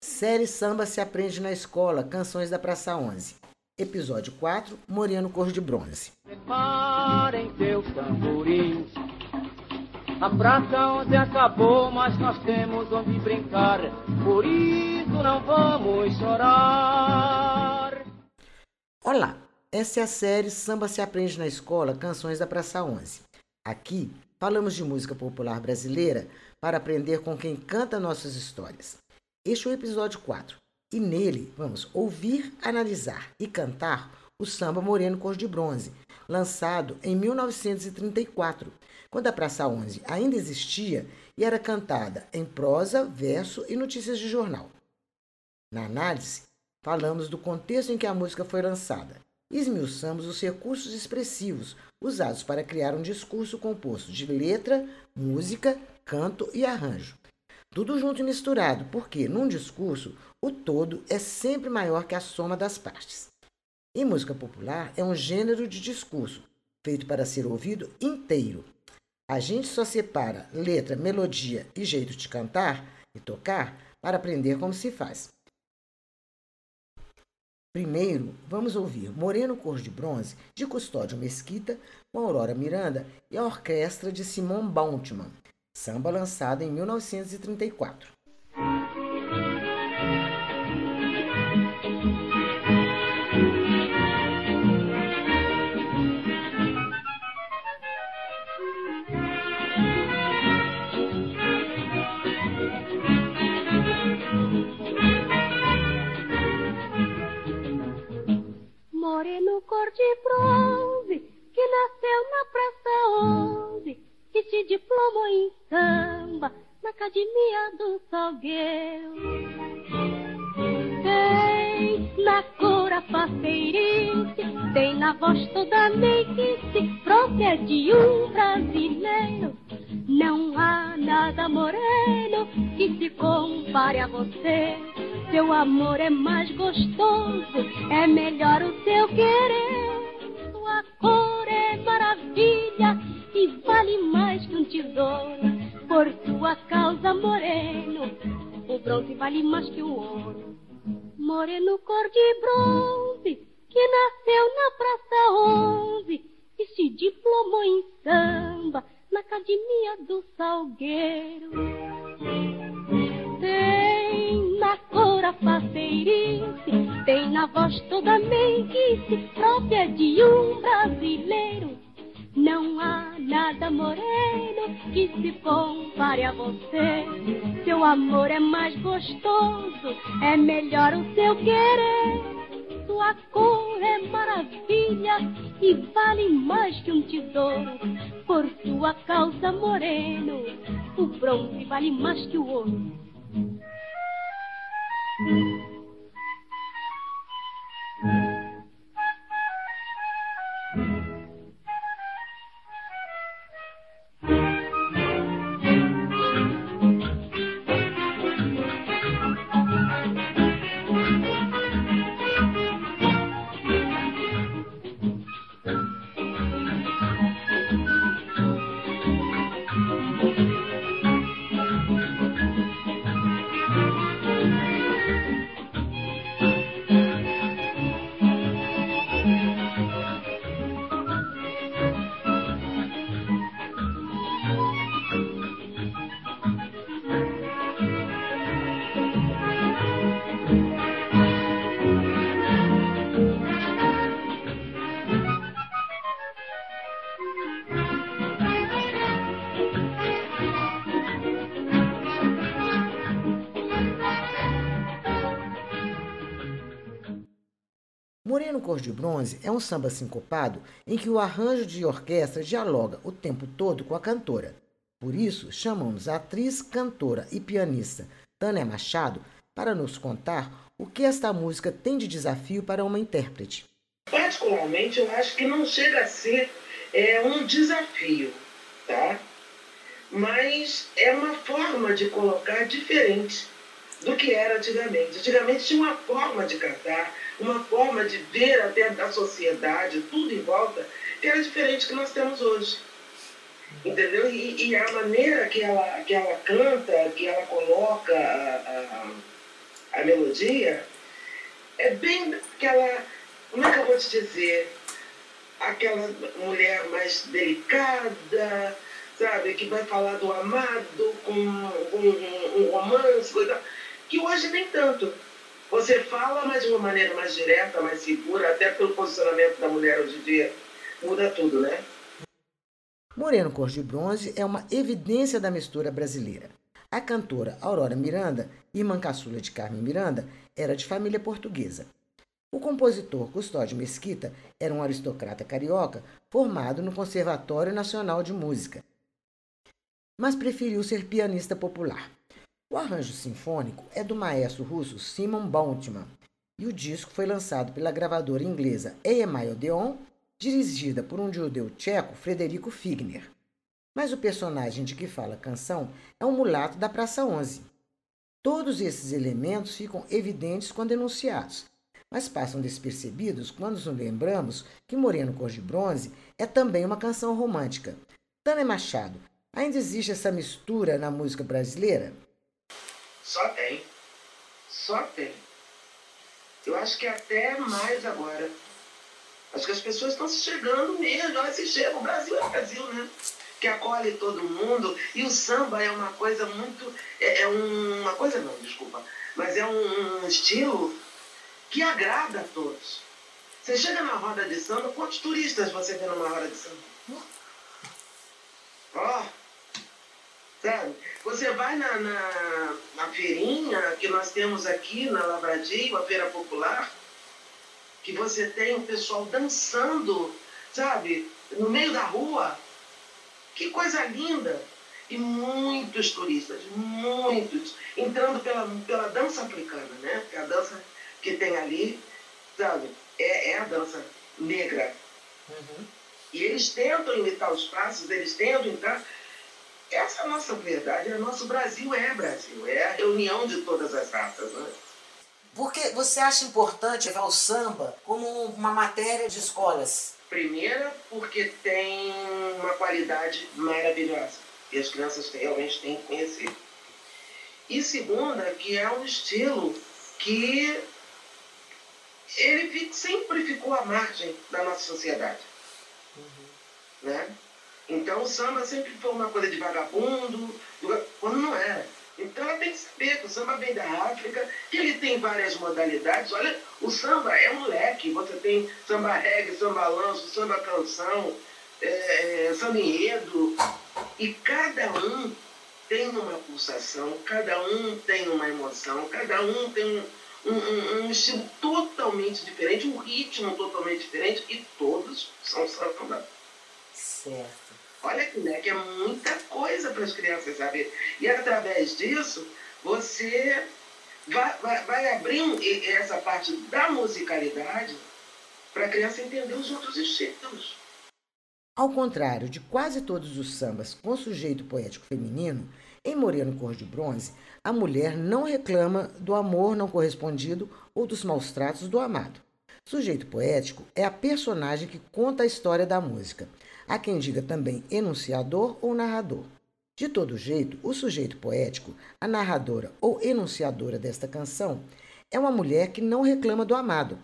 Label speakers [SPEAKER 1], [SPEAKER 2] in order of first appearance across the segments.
[SPEAKER 1] Série Samba se aprende na escola, Canções da Praça 11. Episódio 4, Moreno Cor de Bronze.
[SPEAKER 2] Preparem seus tamborins. A praça onde acabou, mas nós temos onde brincar. Por isso não vamos chorar.
[SPEAKER 1] Olá, essa é a série Samba se aprende na escola, Canções da Praça 11. Aqui falamos de música popular brasileira para aprender com quem canta nossas histórias. Este é o episódio 4 e nele vamos ouvir, analisar e cantar o samba Moreno Cor de Bronze, lançado em 1934, quando a Praça 11 ainda existia e era cantada em prosa, verso e notícias de jornal. Na análise, falamos do contexto em que a música foi lançada e esmiuçamos os recursos expressivos usados para criar um discurso composto de letra, música, canto e arranjo. Tudo junto e misturado, porque num discurso o todo é sempre maior que a soma das partes. Em música popular é um gênero de discurso feito para ser ouvido inteiro. A gente só separa letra, melodia e jeito de cantar e tocar para aprender como se faz. Primeiro, vamos ouvir Moreno Cor de Bronze, de Custódio Mesquita, com Aurora Miranda e a orquestra de Simon Bauntman, samba lançado em 1934.
[SPEAKER 3] Do Salgueiro. Tem na cor a faceirice, tem na voz toda meiguice, própria de um brasileiro. Não há nada moreno que se compare a você. Seu amor é mais gostoso, é melhor o seu querer. Sua cor é maravilha e vale mais que um tesouro. Por sua causa, moreno, o bronze vale mais que o ouro. Moreno cor de bronze, que nasceu na Praça 11 e se diplomou em samba na Academia do Salgueiro. Tem na cor a faceirice, tem na voz toda meiguice, própria de um brasileiro. Não há nada moreno que se compare a você. Seu amor é mais gostoso, é melhor o seu querer. Sua cor é maravilha e vale mais que um tesouro. Por sua causa, moreno, o bronze vale mais que o ouro.
[SPEAKER 1] Moreno Cor de Bronze é um samba sincopado em que o arranjo de orquestra dialoga o tempo todo com a cantora. Por isso, chamamos a atriz, cantora e pianista Tânia Machado para nos contar o que esta música tem de desafio para uma intérprete.
[SPEAKER 4] Particularmente, eu acho que não chega a ser é, um desafio, tá? Mas é uma forma de colocar diferente do que era antigamente. Antigamente tinha uma forma de cantar, uma forma de ver até da sociedade, tudo em volta, que era diferente do que nós temos hoje. Entendeu? E, e, a maneira que ela, que ela canta, que ela coloca a, a, melodia é bem aquela, como é que eu vou te dizer? Aquela mulher mais delicada, sabe? Que vai falar do amado com, um, um romance, coisa, que hoje nem tanto. Você fala, mas de uma maneira mais direta, mais segura, até pelo posicionamento da mulher hoje em dia. Muda tudo, né?
[SPEAKER 1] Moreno Cor de Bronze é uma evidência da mistura brasileira. A cantora Aurora Miranda, irmã caçula de Carmen Miranda, era de família portuguesa. O compositor Custódio Mesquita era um aristocrata carioca formado no Conservatório Nacional de Música, mas preferiu ser pianista popular. O arranjo sinfônico é do maestro russo Simon Bauntman e o disco foi lançado pela gravadora inglesa EMI Odeon, dirigida por um judeu tcheco, Frederico Figner. Mas o personagem de que fala a canção é um mulato da Praça 11. Todos esses elementos ficam evidentes quando enunciados, mas passam despercebidos quando nos lembramos que Moreno Cor de Bronze é também uma canção romântica. Tânia Machado, ainda existe essa mistura na música brasileira?
[SPEAKER 4] Só tem. Só tem. Eu acho que até mais agora. Acho que as pessoas estão se chegando mesmo, elas se chegam. O Brasil é Brasil, né? Que acolhe todo mundo. E o samba é uma coisa muito. É, é uma coisa não, desculpa. Mas é um, um estilo que agrada a todos. Você chega na roda de samba, quantos turistas você vê numa roda de samba? Ó, oh, Sabe? Você vai na, na, na, feirinha que nós temos aqui na Lavradio, a feira popular, que você tem o pessoal dançando, sabe, no meio da rua. Que coisa linda! E muitos turistas, muitos, entrando pela, pela dança africana, né? Que é a dança que tem ali, sabe, é, é a dança negra. Uhum. E eles tentam imitar os passos, eles tentam entrar essa é a nossa verdade, o nosso Brasil é Brasil, é a reunião de todas as raças. Né?
[SPEAKER 1] Por que você acha importante levar o samba como uma matéria de escolas?
[SPEAKER 4] Primeira, porque tem uma qualidade maravilhosa e as crianças realmente têm que conhecer. E segunda, que é um estilo que ele sempre ficou à margem da nossa sociedade. Uhum. Né? Então o samba sempre foi uma coisa de vagabundo, quando não era. Então ela tem que saber que o samba vem da África, que ele tem várias modalidades. Olha, o samba é um leque. Você tem samba reggae, samba lanço, samba canção, é, samba enredo. E cada um tem uma pulsação, cada um tem uma emoção, cada um tem um, um, um estilo totalmente diferente, um ritmo totalmente diferente, e todos são samba.
[SPEAKER 1] Certo.
[SPEAKER 4] Olha aqui, né? Que é muita coisa para as crianças saber. E através disso, você vai, vai, vai abrir essa parte da musicalidade para a criança entender os outros estilos.
[SPEAKER 1] Ao contrário de quase todos os sambas com sujeito poético feminino, em Moreno Cor de Bronze, a mulher não reclama do amor não correspondido ou dos maus tratos do amado. Sujeito poético é a personagem que conta a história da música. Há quem diga também enunciador ou narrador. De todo jeito, o sujeito poético, a narradora ou enunciadora desta canção, é uma mulher que não reclama do amado.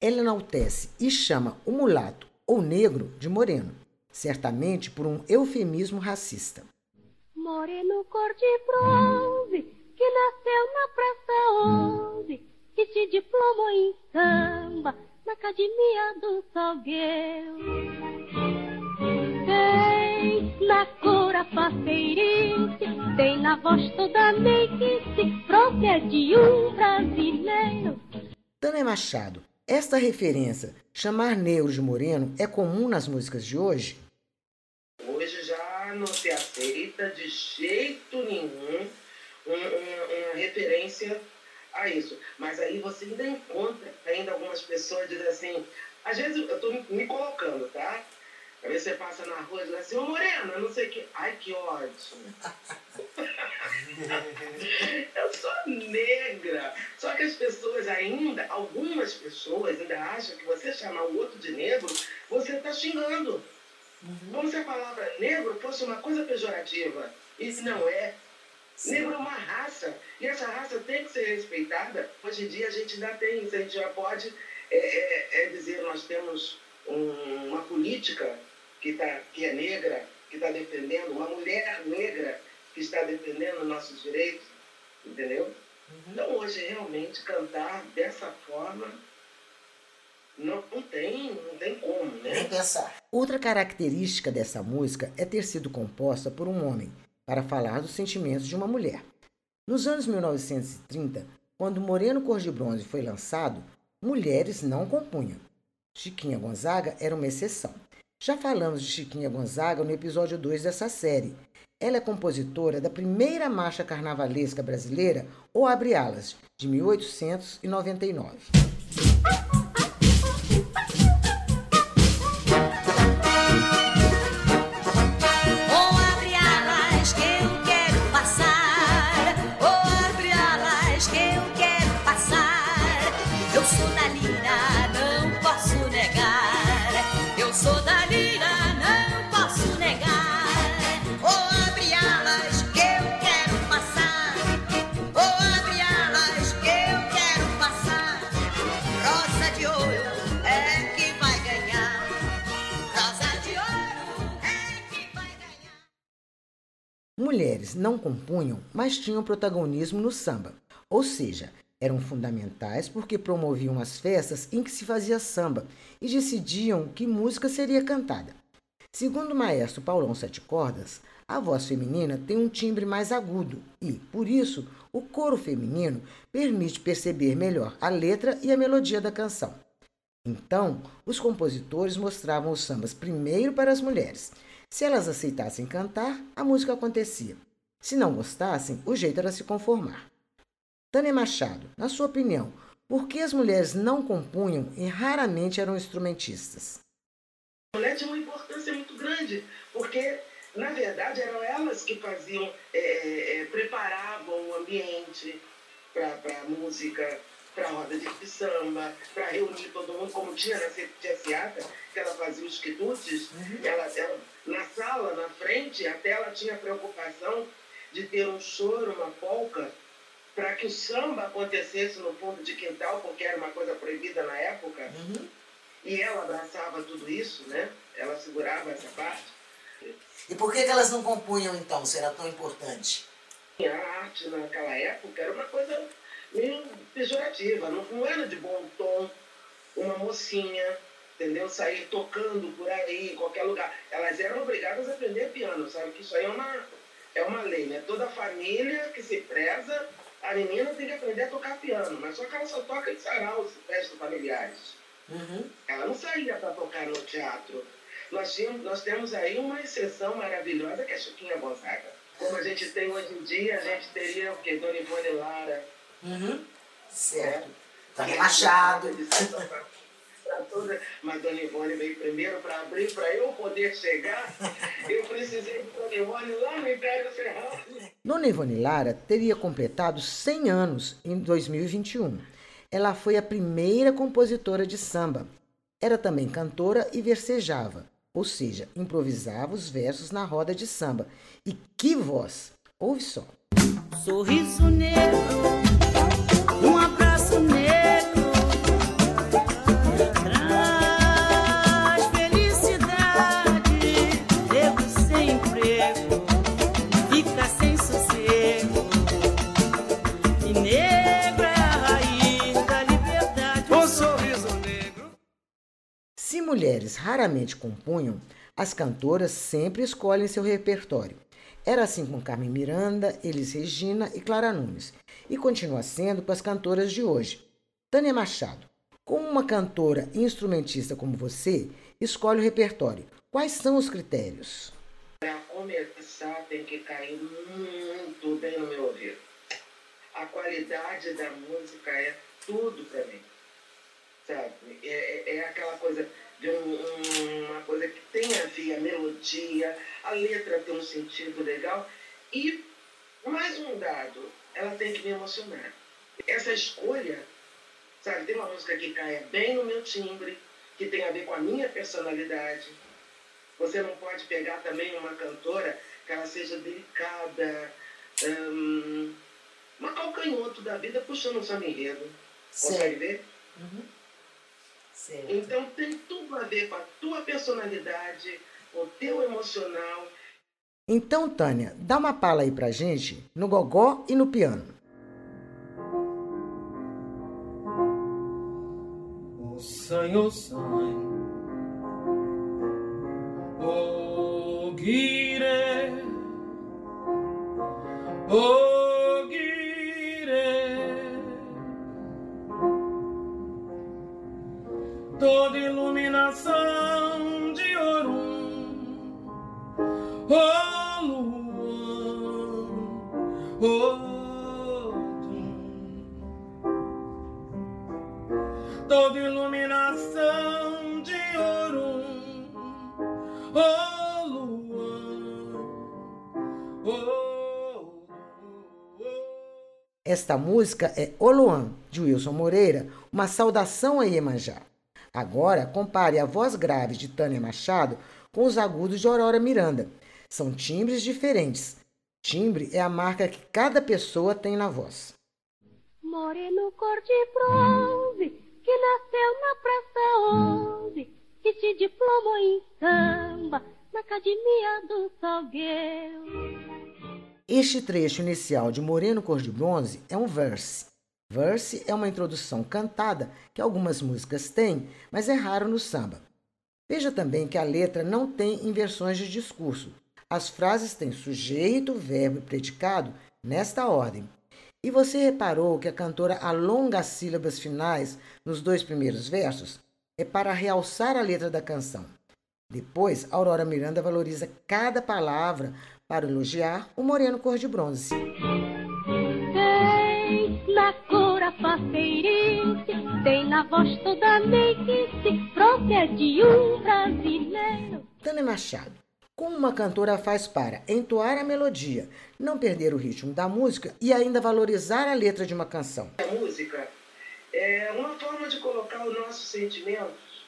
[SPEAKER 1] Ela enaltece e chama o mulato ou negro de moreno, certamente por um eufemismo racista.
[SPEAKER 3] Moreno cor de bronze, que nasceu na praça 11, que se diplomou em samba na academia do Salgueiro na cor a tem na voz toda meiguice, própria de um brasileiro.
[SPEAKER 1] Tânia Machado, esta referência, chamar negro de moreno, é comum nas músicas de hoje?
[SPEAKER 4] Hoje já não se aceita de jeito nenhum uma, uma, uma referência a isso. Mas aí você ainda encontra ainda algumas pessoas dizem assim, às vezes eu estou me colocando, tá? Aí você passa na rua e diz assim, ô Morena, não sei o que. Ai, que ódio. eu sou negra. Só que as pessoas ainda, algumas pessoas ainda acham que você chamar o outro de negro, você está xingando. Uhum. Como se a palavra negro fosse uma coisa pejorativa. Isso não é. Sim. Negro é uma raça, e essa raça tem que ser respeitada. Hoje em dia a gente ainda tem, se a gente já pode é, é, é dizer, nós temos um, uma política que, tá, que é negra, que está defendendo, uma mulher negra que está defendendo nossos direitos, entendeu? Uhum. Então hoje realmente cantar dessa forma não, não, tem, não tem como, né?
[SPEAKER 1] Nem pensar. Outra característica dessa música é ter sido composta por um homem para falar dos sentimentos de uma mulher. Nos anos 1930, quando Moreno Cor de Bronze foi lançado, mulheres não compunham. Chiquinha Gonzaga era uma exceção. Já falamos de Chiquinha Gonzaga no episódio 2 dessa série. Ela é compositora da primeira marcha carnavalesca brasileira, O Abre Alas, de 1899. Mulheres não compunham, mas tinham protagonismo no samba, ou seja, eram fundamentais porque promoviam as festas em que se fazia samba e decidiam que música seria cantada. Segundo o maestro Paulão Sete Cordas, a voz feminina tem um timbre mais agudo e, por isso, o coro feminino permite perceber melhor a letra e a melodia da canção. Então, os compositores mostravam os sambas primeiro para as mulheres se elas aceitassem cantar, a música acontecia. Se não gostassem, o jeito era se conformar. Tânia Machado, na sua opinião, por que as mulheres não compunham e raramente eram instrumentistas?
[SPEAKER 4] A mulher tinha uma importância muito grande, porque, na verdade, eram elas que faziam, é, é, é preparavam o ambiente para a música, para a roda de samba, para reunir todo mundo, como tinha na Seata, que ela fazia os quitutes, uhum. ela, ela, na sala, na frente, até ela tinha preocupação de ter um choro, uma polca, para que o samba acontecesse no fundo de quintal, porque era uma coisa proibida na época. Uhum. E ela abraçava tudo isso, né? Ela segurava essa parte.
[SPEAKER 1] E por que, que elas não compunham então, se era tão importante?
[SPEAKER 4] A arte naquela época era uma coisa meio pejorativa, não, não era de bom tom uma mocinha, entendeu? Sair tocando por aí, em qualquer lugar. Elas eram obrigadas a aprender piano, sabe? Que isso aí é uma, é uma lei, né? Toda família que se preza, a menina tem que aprender a tocar piano, mas só que ela só toca em saraus, festas familiares. Uhum. Ela não saía para tocar no teatro. Nós, tínhamos, nós temos aí uma exceção maravilhosa que é a Chiquinha Gonzaga. Como a gente tem hoje em dia, a gente teria o quê? Dona Ivone Lara,
[SPEAKER 1] Uhum. Certo. Tá relaxado.
[SPEAKER 4] Mas Dona Ivone veio primeiro para abrir, para eu poder chegar. Eu precisei de Dona Ivone lá no Império Ferrado.
[SPEAKER 1] Dona Ivone Lara teria completado 100 anos em 2021. Ela foi a primeira compositora de samba. Era também cantora e versejava, ou seja, improvisava os versos na roda de samba. E que voz! Ouve só.
[SPEAKER 5] Sorriso negro
[SPEAKER 1] mulheres raramente compunham, as cantoras sempre escolhem seu repertório. Era assim com Carmen Miranda, Elis Regina e Clara Nunes, e continua sendo com as cantoras de hoje. Tânia Machado, como uma cantora e instrumentista como você, escolhe o repertório. Quais são os critérios?
[SPEAKER 4] Para começar, tem que cair muito bem no meu ouvido. A qualidade da música é tudo para mim. Sabe? É, é, é aquela coisa de um, uma coisa que tem a ver a melodia, a letra tem um sentido legal. E mais um dado, ela tem que me emocionar. Essa escolha, sabe, tem uma música que caia bem no meu timbre, que tem a ver com a minha personalidade. Você não pode pegar também uma cantora que ela seja delicada, hum, uma calcanhoto da vida puxando um samba enredo. Consegue ver?
[SPEAKER 1] Uhum. Certo.
[SPEAKER 4] Então tem tudo a ver com a tua personalidade, com o teu emocional.
[SPEAKER 1] Então, Tânia, dá uma pala aí pra gente no gogó e no piano.
[SPEAKER 6] O sanho, sanho, o guire, o
[SPEAKER 1] Esta música é Oluan, de Wilson Moreira, uma saudação a Iemanjá. Agora, compare a voz grave de Tânia Machado com os agudos de Aurora Miranda. São timbres diferentes. Timbre é a marca que cada pessoa tem na voz.
[SPEAKER 3] Moreno cor de bronze, que nasceu na Praça 11, que se diplomou em samba na Academia do Salgueiro.
[SPEAKER 1] Este trecho inicial de Moreno Cor de Bronze é um verse. Verse é uma introdução cantada que algumas músicas têm, mas é raro no samba. Veja também que a letra não tem inversões de discurso. As frases têm sujeito, verbo e predicado nesta ordem. E você reparou que a cantora alonga as sílabas finais nos dois primeiros versos? É para realçar a letra da canção. Depois, Aurora Miranda valoriza cada palavra para elogiar o moreno cor de bronze.
[SPEAKER 3] Tem na cor a faceirense, tem na voz toda meiguice, própria de um brasileiro.
[SPEAKER 1] Tânia Machado. Como uma cantora faz para entoar a melodia, não perder o ritmo da música e ainda valorizar a letra de uma canção?
[SPEAKER 4] A música é uma forma de colocar os nossos sentimentos,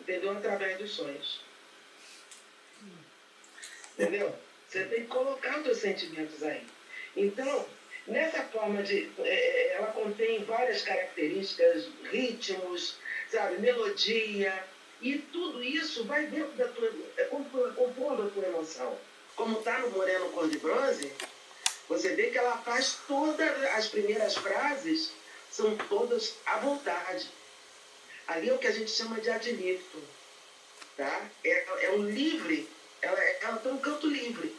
[SPEAKER 4] entendeu? Através dos sonhos. Entendeu? Você tem que colocar os seus sentimentos aí. Então, nessa forma de. é, ela contém várias características, ritmos, sabe, melodia, e tudo isso vai dentro da tua. é compo- compondo a tua emoção. Como está no Moreno Cor de Bronze, você vê que ela faz todas as primeiras frases, são todas à vontade. Ali é o que a gente chama de ad libitum, tá? É, é um livre, ela, ela tem um canto livre.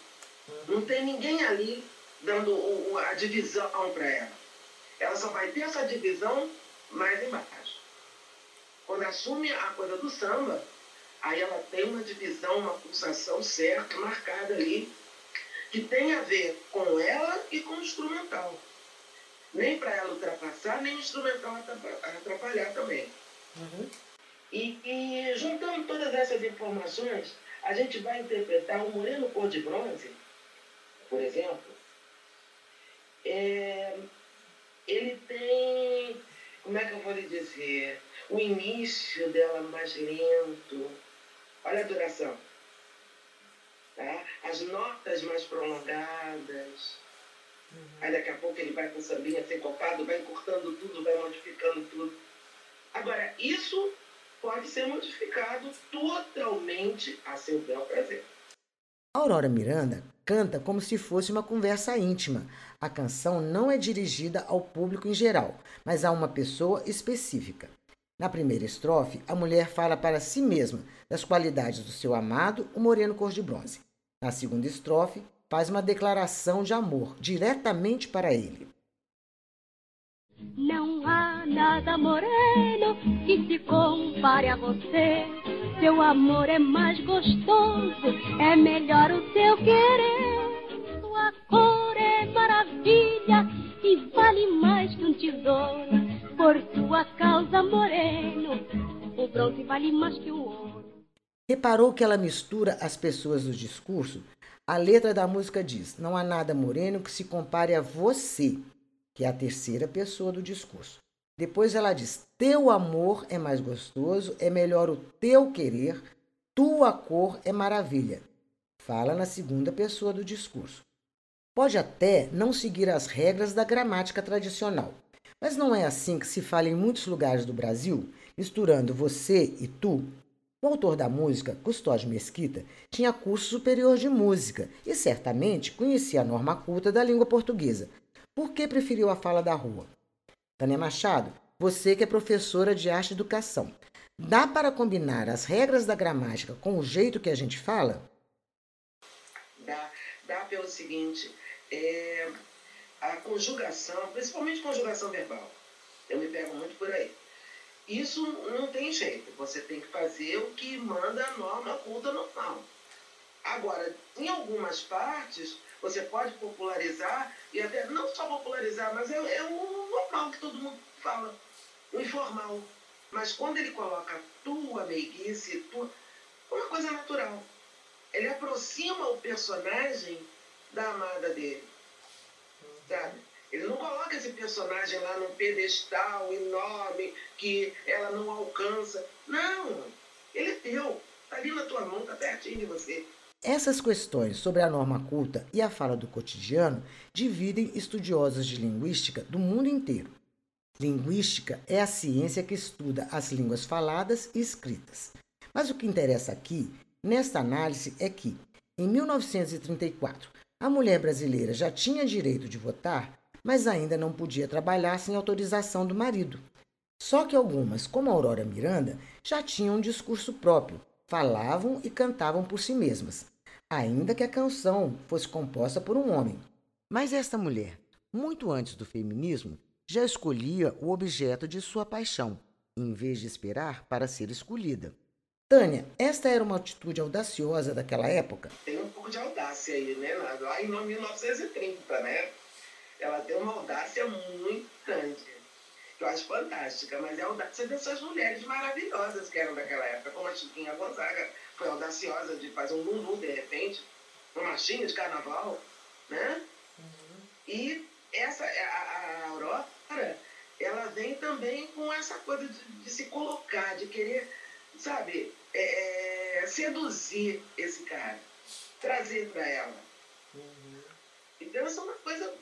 [SPEAKER 4] Não tem ninguém ali dando o- a divisão para ela. Ela só vai ter essa divisão mais embaixo. Quando assume a coisa do samba, aí ela tem uma divisão, uma pulsação certa, marcada ali, que tem a ver com ela e com o instrumental. Nem para ela ultrapassar, nem o instrumental atrapa- atrapalhar também. E, e juntando todas essas informações, a gente vai interpretar o Moreno Cor de Bronze, por exemplo, é, ele tem, como é que eu vou lhe dizer, o início dela mais lento, olha a duração, tá? as notas mais prolongadas, aí daqui a pouco ele vai com sambinha sincopado, vai encurtando tudo, vai modificando tudo. Agora, isso pode ser modificado totalmente a seu bel prazer.
[SPEAKER 1] Aurora Miranda canta como se fosse uma conversa íntima. A canção não é dirigida ao público em geral, mas a uma pessoa específica. Na primeira estrofe, a mulher fala para si mesma das qualidades do seu amado, o moreno cor de bronze. Na segunda estrofe, faz uma declaração de amor diretamente para ele.
[SPEAKER 3] Não nada moreno que se compare a você. Seu amor é mais gostoso, é melhor o seu querer. Sua cor é maravilha e vale mais que um tesouro. Por sua causa, moreno, o bronze vale mais que o ouro.
[SPEAKER 1] Reparou que ela mistura as pessoas do discurso? A letra da música diz: Não há nada moreno que se compare a você, que é a terceira pessoa do discurso. Depois ela diz: Teu amor é mais gostoso, é melhor o teu querer, tua cor é maravilha. Fala na segunda pessoa do discurso. Pode até não seguir as regras da gramática tradicional, mas não é assim que se fala em muitos lugares do Brasil, misturando você e tu? O autor da música, Custódio Mesquita, tinha curso superior de música e certamente conhecia a norma culta da língua portuguesa. Por que preferiu a fala da rua? Tânia Machado, você que é professora de arte e educação, dá para combinar as regras da gramática com o jeito que a gente fala?
[SPEAKER 4] Dá, dá pelo seguinte, é, a conjugação, principalmente conjugação verbal, eu me pego muito por aí. Isso não tem jeito, você tem que fazer o que manda a norma culta normal. Agora, em algumas partes, você pode popularizar, e até não só popularizar, mas é, é o normal que todo mundo fala, o informal. Mas quando ele coloca tua meiguice, tua, é uma coisa natural. Ele aproxima o personagem da amada dele. Sabe? Ele não coloca esse personagem lá num pedestal enorme que ela não alcança. Não! Ele é teu. Está ali na tua mão, está pertinho de você.
[SPEAKER 1] Essas questões sobre a norma culta e a fala do cotidiano dividem estudiosos de linguística do mundo inteiro. Linguística é a ciência que estuda as línguas faladas e escritas. Mas o que interessa aqui, nesta análise, é que, em 1934, a mulher brasileira já tinha direito de votar mas ainda não podia trabalhar sem autorização do marido. Só que algumas, como Aurora Miranda, já tinham um discurso próprio, falavam e cantavam por si mesmas, ainda que a canção fosse composta por um homem. Mas esta mulher, muito antes do feminismo, já escolhia o objeto de sua paixão, em vez de esperar para ser escolhida. Tânia, esta era uma atitude audaciosa daquela época?
[SPEAKER 4] Tem um pouco de audácia aí, né? Lá em 1930, né? ela tem uma audácia muito grande, que eu acho fantástica, mas é audácia dessas mulheres maravilhosas que eram daquela época, como a Chiquinha Gonzaga foi audaciosa de fazer um bumbum de repente, uma marchinha de carnaval, né? Uhum. E essa, a, a Aurora, ela vem também com essa coisa de, de se colocar, de querer, sabe, é, é seduzir esse cara, trazer para ela. Uhum. Então, isso é uma coisa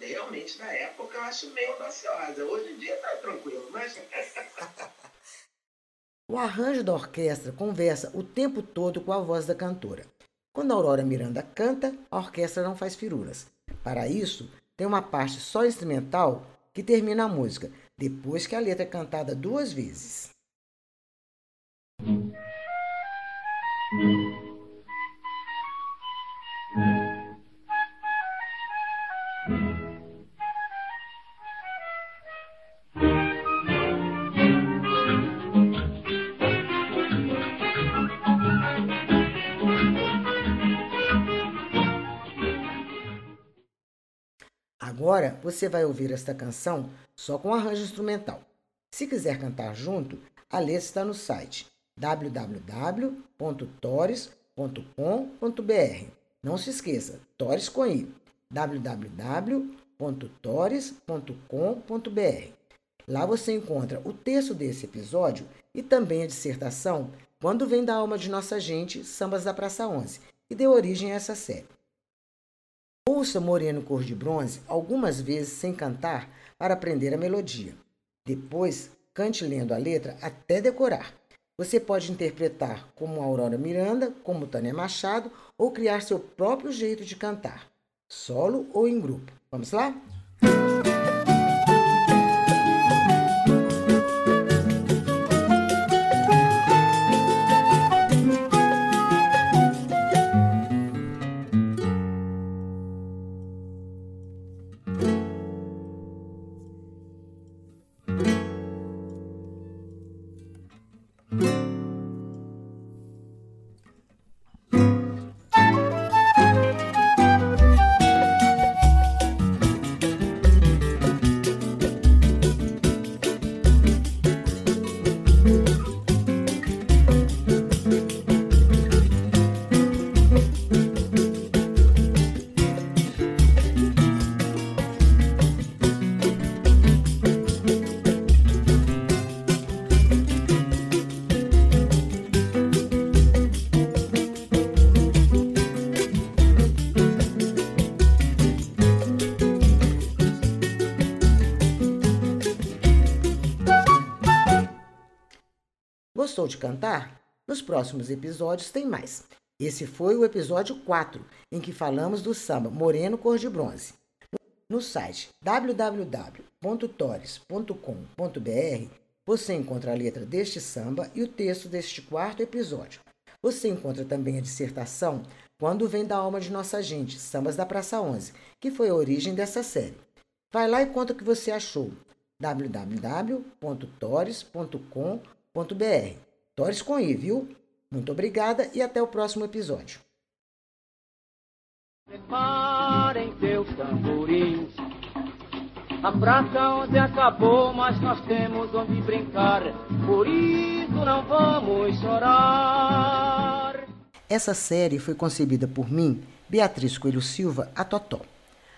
[SPEAKER 4] realmente na época eu acho meio audaciosa. Hoje em dia tá tranquilo, mas.
[SPEAKER 1] o arranjo da orquestra conversa o tempo todo com a voz da cantora. Quando Aurora Miranda canta, a orquestra não faz firulas. Para isso, tem uma parte só instrumental que termina a música, depois que a letra é cantada duas vezes. Agora você vai ouvir esta canção só com arranjo instrumental. Se quiser cantar junto, a letra está no site www.tores.com.br. Não se esqueça, Tores com i. www.tores.com.br. Lá você encontra o texto desse episódio e também a dissertação Quando Vem da Alma de Nossa Gente, Sambas da Praça 11, que deu origem a essa série. Ouça Moreno Cor de Bronze algumas vezes sem cantar para aprender a melodia. Depois, cante lendo a letra até decorar. Você pode interpretar como Aurora Miranda, como Tânia Machado ou criar seu próprio jeito de cantar, solo ou em grupo. Vamos lá? Gostou de cantar? Nos próximos episódios tem mais. Esse foi o episódio 4, em que falamos do samba Moreno Cor de Bronze. No site www.tores.com.br você encontra a letra deste samba e o texto deste quarto episódio. Você encontra também a dissertação Quando Vem da Alma de Nossa Gente, Sambas da Praça 11, que foi a origem dessa série. Vai lá e conta o que você achou. www.tores.com.br Tores com I, viu? Muito obrigada e até o próximo episódio.
[SPEAKER 2] Preparem teus tamborins. A praça onde acabou, mas nós temos onde brincar. Por isso não vamos chorar.
[SPEAKER 1] Essa série foi concebida por mim, Beatriz Coelho Silva, a Totó.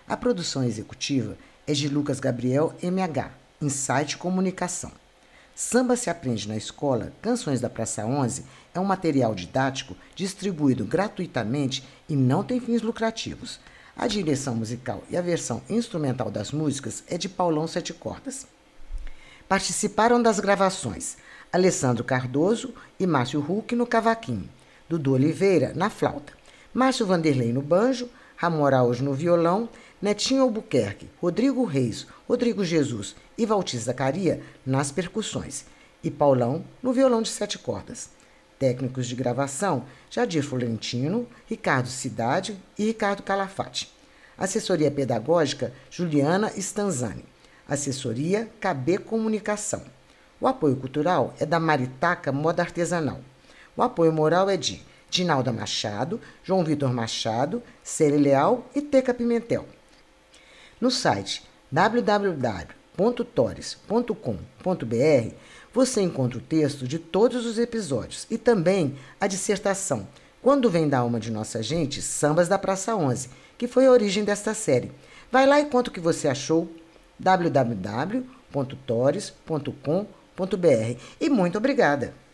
[SPEAKER 1] A produção executiva é de Lucas Gabriel MH, Insight Comunicação. Samba se aprende na escola, Canções da Praça 11 é um material didático distribuído gratuitamente e não tem fins lucrativos. A direção musical e a versão instrumental das músicas é de Paulão Sete Cordas. Participaram das gravações Alessandro Cardoso e Márcio Huck no cavaquinho, Dudu Oliveira na flauta, Márcio Vanderlei no banjo, Ramon Araújo no violão, Netinho Albuquerque, Rodrigo Reis, Rodrigo Jesus e Valtir Zacaria nas percussões, e Paulão no violão de sete cordas. Técnicos de gravação: Jadir Florentino, Ricardo Cidade e Ricardo Calafate. Assessoria pedagógica: Juliana Stanzani. Assessoria KB Comunicação. O apoio cultural é da Maritaca Moda Artesanal. O apoio moral é de Dinalda Machado, João Vitor Machado, Cere Leal e Teca Pimentel. No site www.tores.com.br você encontra o texto de todos os episódios e também a dissertação Quando Vem da Alma de Nossa Gente, Sambas da Praça 11, que foi a origem desta série. Vai lá e conta o que você achou www.tores.com.br e muito obrigada!